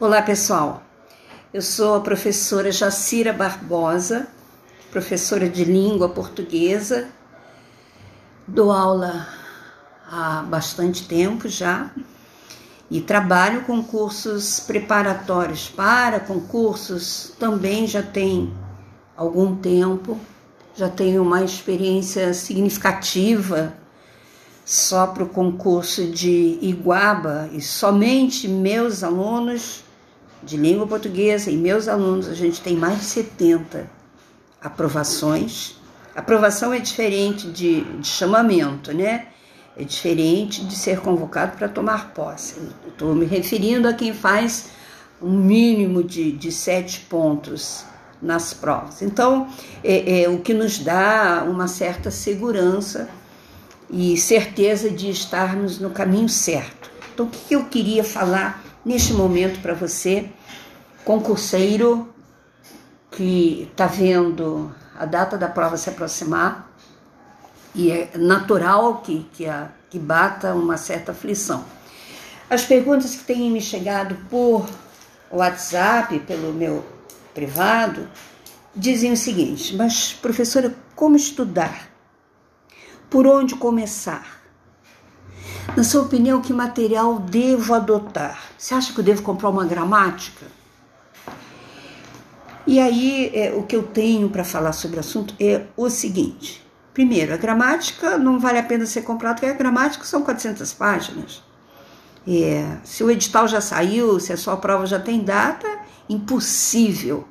Olá, pessoal. Eu sou a professora Jacira Barbosa, professora de língua portuguesa. Dou aula há bastante tempo já e trabalho com cursos preparatórios para concursos também já tem algum tempo. Já tenho uma experiência significativa só para o concurso de Iguaba e somente meus alunos de língua portuguesa e meus alunos, a gente tem mais de 70 aprovações. Aprovação é diferente de, de chamamento, né? É diferente de ser convocado para tomar posse. Estou me referindo a quem faz um mínimo de, de sete pontos nas provas. Então, é, é o que nos dá uma certa segurança e certeza de estarmos no caminho certo. Então, o que eu queria falar neste momento para você, concurseiro que está vendo a data da prova se aproximar e é natural que, que, a, que bata uma certa aflição. As perguntas que têm me chegado por WhatsApp, pelo meu privado, dizem o seguinte: Mas, professora, como estudar? Por onde começar? Na sua opinião, que material devo adotar? Você acha que eu devo comprar uma gramática? E aí, é, o que eu tenho para falar sobre o assunto é o seguinte: primeiro, a gramática não vale a pena ser comprada, porque a gramática são 400 páginas. É, se o edital já saiu, se a sua prova já tem data, impossível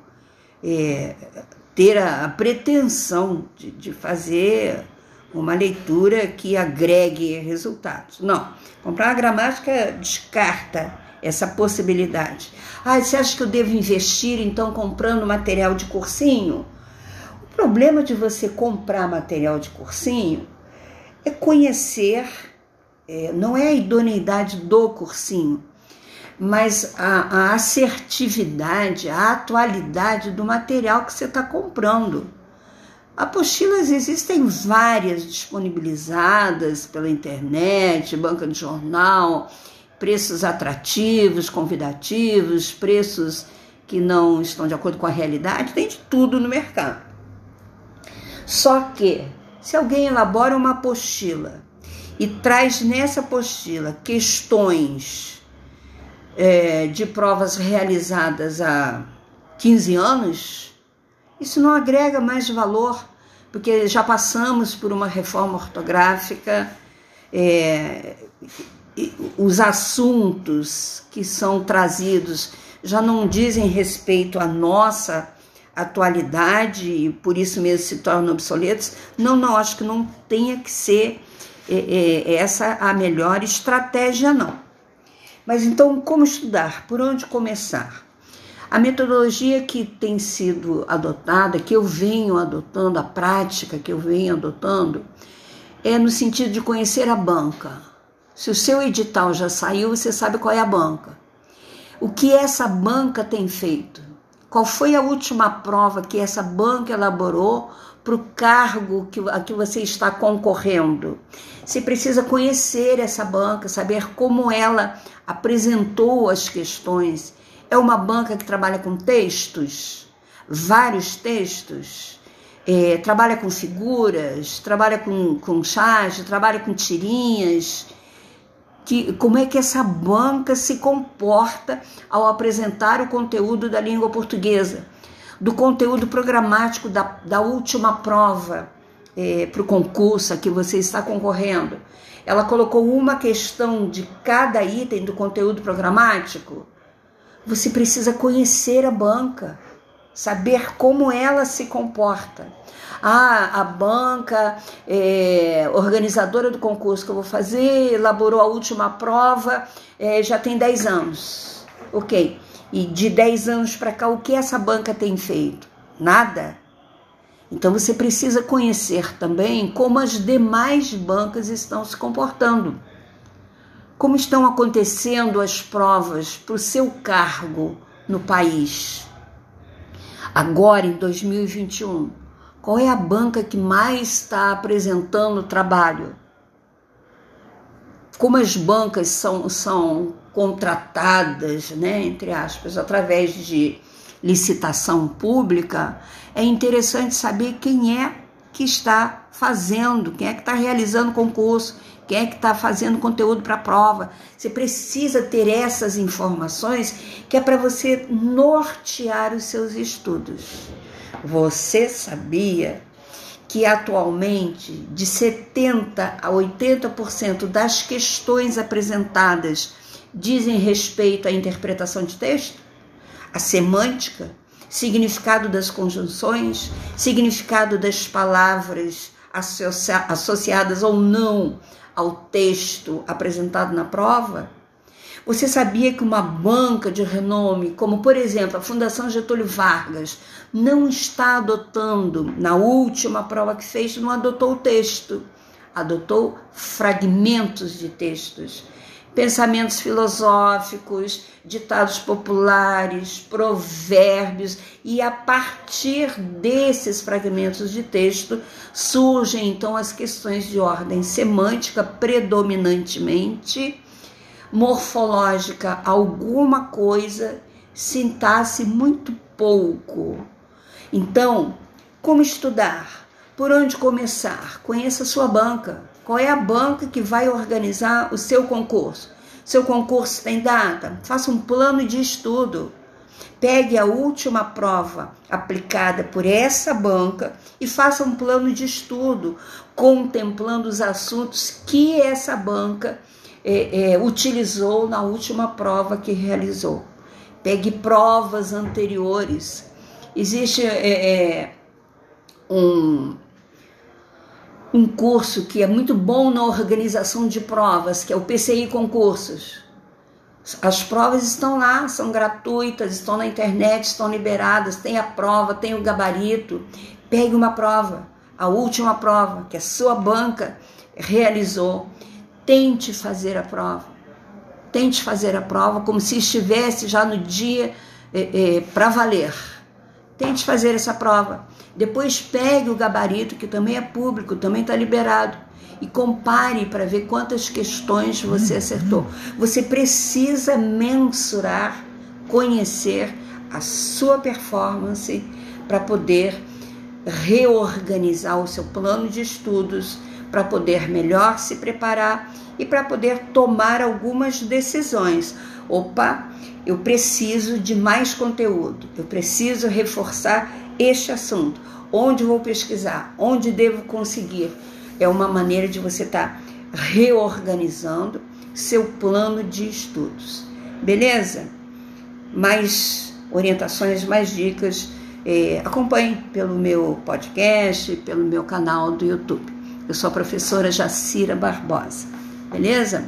é, ter a, pretensão de, de fazer uma leitura que agregue resultados. Não. Comprar uma gramática descarta essa possibilidade. Ah, você acha que eu devo investir então comprando material de cursinho? O problema de você comprar material de cursinho é conhecer, é, não é a idoneidade do cursinho, mas a, a assertividade, a atualidade do material que você está comprando. Apostilas existem várias disponibilizadas pela internet, banca de jornal, preços atrativos, convidativos, preços que não estão de acordo com a realidade, tem de tudo no mercado. Só que, se alguém elabora uma apostila e traz nessa apostila questões é, de provas realizadas há 15 anos, isso não agrega mais valor, porque já passamos por uma reforma ortográfica, é, os assuntos que são trazidos já não dizem respeito à nossa atualidade e por isso mesmo se tornam obsoletos. Não, não, acho que não tenha que ser é, é, essa a melhor estratégia, não. Mas então, como estudar? Por onde começar? A metodologia que tem sido adotada, que eu venho adotando, a prática que eu venho adotando, é no sentido de conhecer a banca. Se o seu edital já saiu, você sabe qual é a banca. O que essa banca tem feito? Qual foi a última prova que essa banca elaborou para o cargo que, a que você está concorrendo? Você precisa conhecer essa banca, saber como ela apresentou as questões é uma banca que trabalha com textos, vários textos, é, trabalha com figuras, trabalha com, com charge, trabalha com tirinhas. Que, como é que essa banca se comporta ao apresentar o conteúdo da língua portuguesa, do conteúdo programático da, da última prova é, para o concurso a que você está concorrendo. Ela colocou uma questão de cada item do conteúdo programático você precisa conhecer a banca, saber como ela se comporta. Ah, a banca é, organizadora do concurso que eu vou fazer elaborou a última prova, é, já tem 10 anos. Ok. E de 10 anos para cá, o que essa banca tem feito? Nada. Então você precisa conhecer também como as demais bancas estão se comportando como estão acontecendo as provas para o seu cargo no país. Agora, em 2021, qual é a banca que mais está apresentando trabalho? como as bancas são, são contratadas, né, entre aspas, através de licitação pública, é interessante saber quem é que está fazendo, quem é que está realizando concurso, quem é que está fazendo conteúdo para prova. Você precisa ter essas informações que é para você nortear os seus estudos. Você sabia que atualmente de 70 a 80% das questões apresentadas dizem respeito à interpretação de texto? A semântica, significado das conjunções, significado das palavras associadas ou não ao texto apresentado na prova? Você sabia que uma banca de renome, como por exemplo a Fundação Getúlio Vargas, não está adotando, na última prova que fez, não adotou o texto, adotou fragmentos de textos, pensamentos filosóficos, ditados populares, provérbios, e a partir desses fragmentos de texto surgem então as questões de ordem semântica predominantemente morfológica alguma coisa, sintasse muito pouco. Então, como estudar? Por onde começar? Conheça a sua banca. Qual é a banca que vai organizar o seu concurso? Seu concurso tem data? Faça um plano de estudo. Pegue a última prova aplicada por essa banca e faça um plano de estudo, contemplando os assuntos que essa banca é, é, utilizou na última prova que realizou. Pegue provas anteriores. Existe é, é, um, um curso que é muito bom na organização de provas, que é o PCI Concursos. As provas estão lá, são gratuitas, estão na internet, estão liberadas, tem a prova, tem o gabarito. Pegue uma prova, a última prova que a sua banca realizou Tente fazer a prova. Tente fazer a prova como se estivesse já no dia é, é, para valer. Tente fazer essa prova. Depois pegue o gabarito, que também é público, também está liberado, e compare para ver quantas questões você acertou. Você precisa mensurar, conhecer a sua performance para poder reorganizar o seu plano de estudos para poder melhor se preparar e para poder tomar algumas decisões. Opa, eu preciso de mais conteúdo, eu preciso reforçar este assunto. Onde vou pesquisar? Onde devo conseguir? É uma maneira de você estar tá reorganizando seu plano de estudos. Beleza? Mais orientações, mais dicas, é, acompanhe pelo meu podcast, pelo meu canal do YouTube. Eu sou a professora Jacira Barbosa. Beleza?